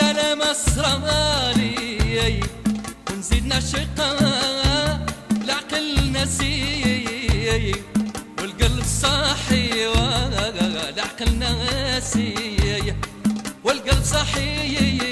يا لمس رمالي ونزيدنا شقة لعقل نسي والقلب صاحي والقلب صاحي.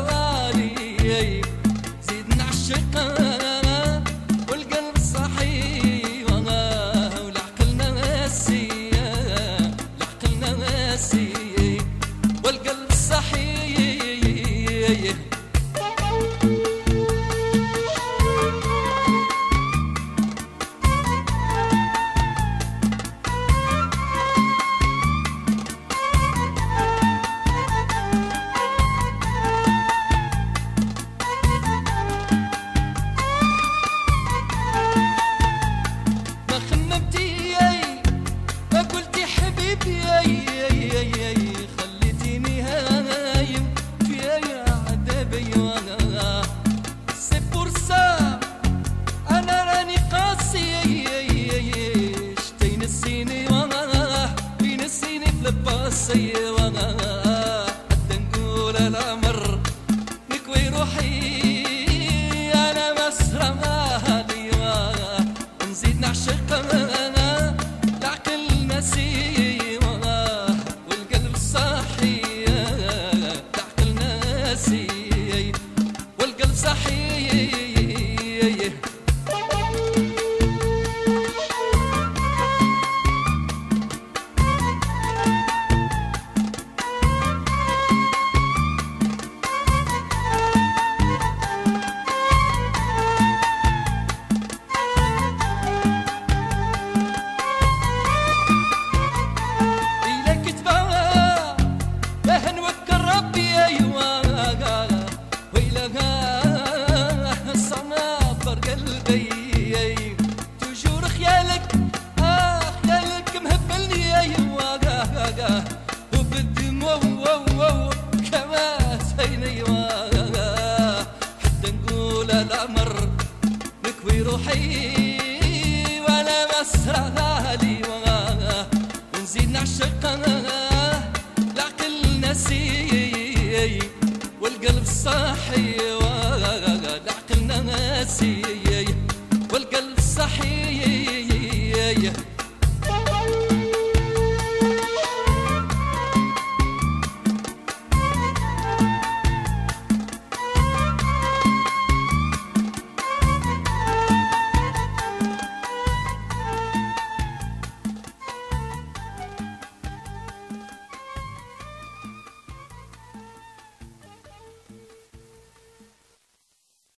صحيح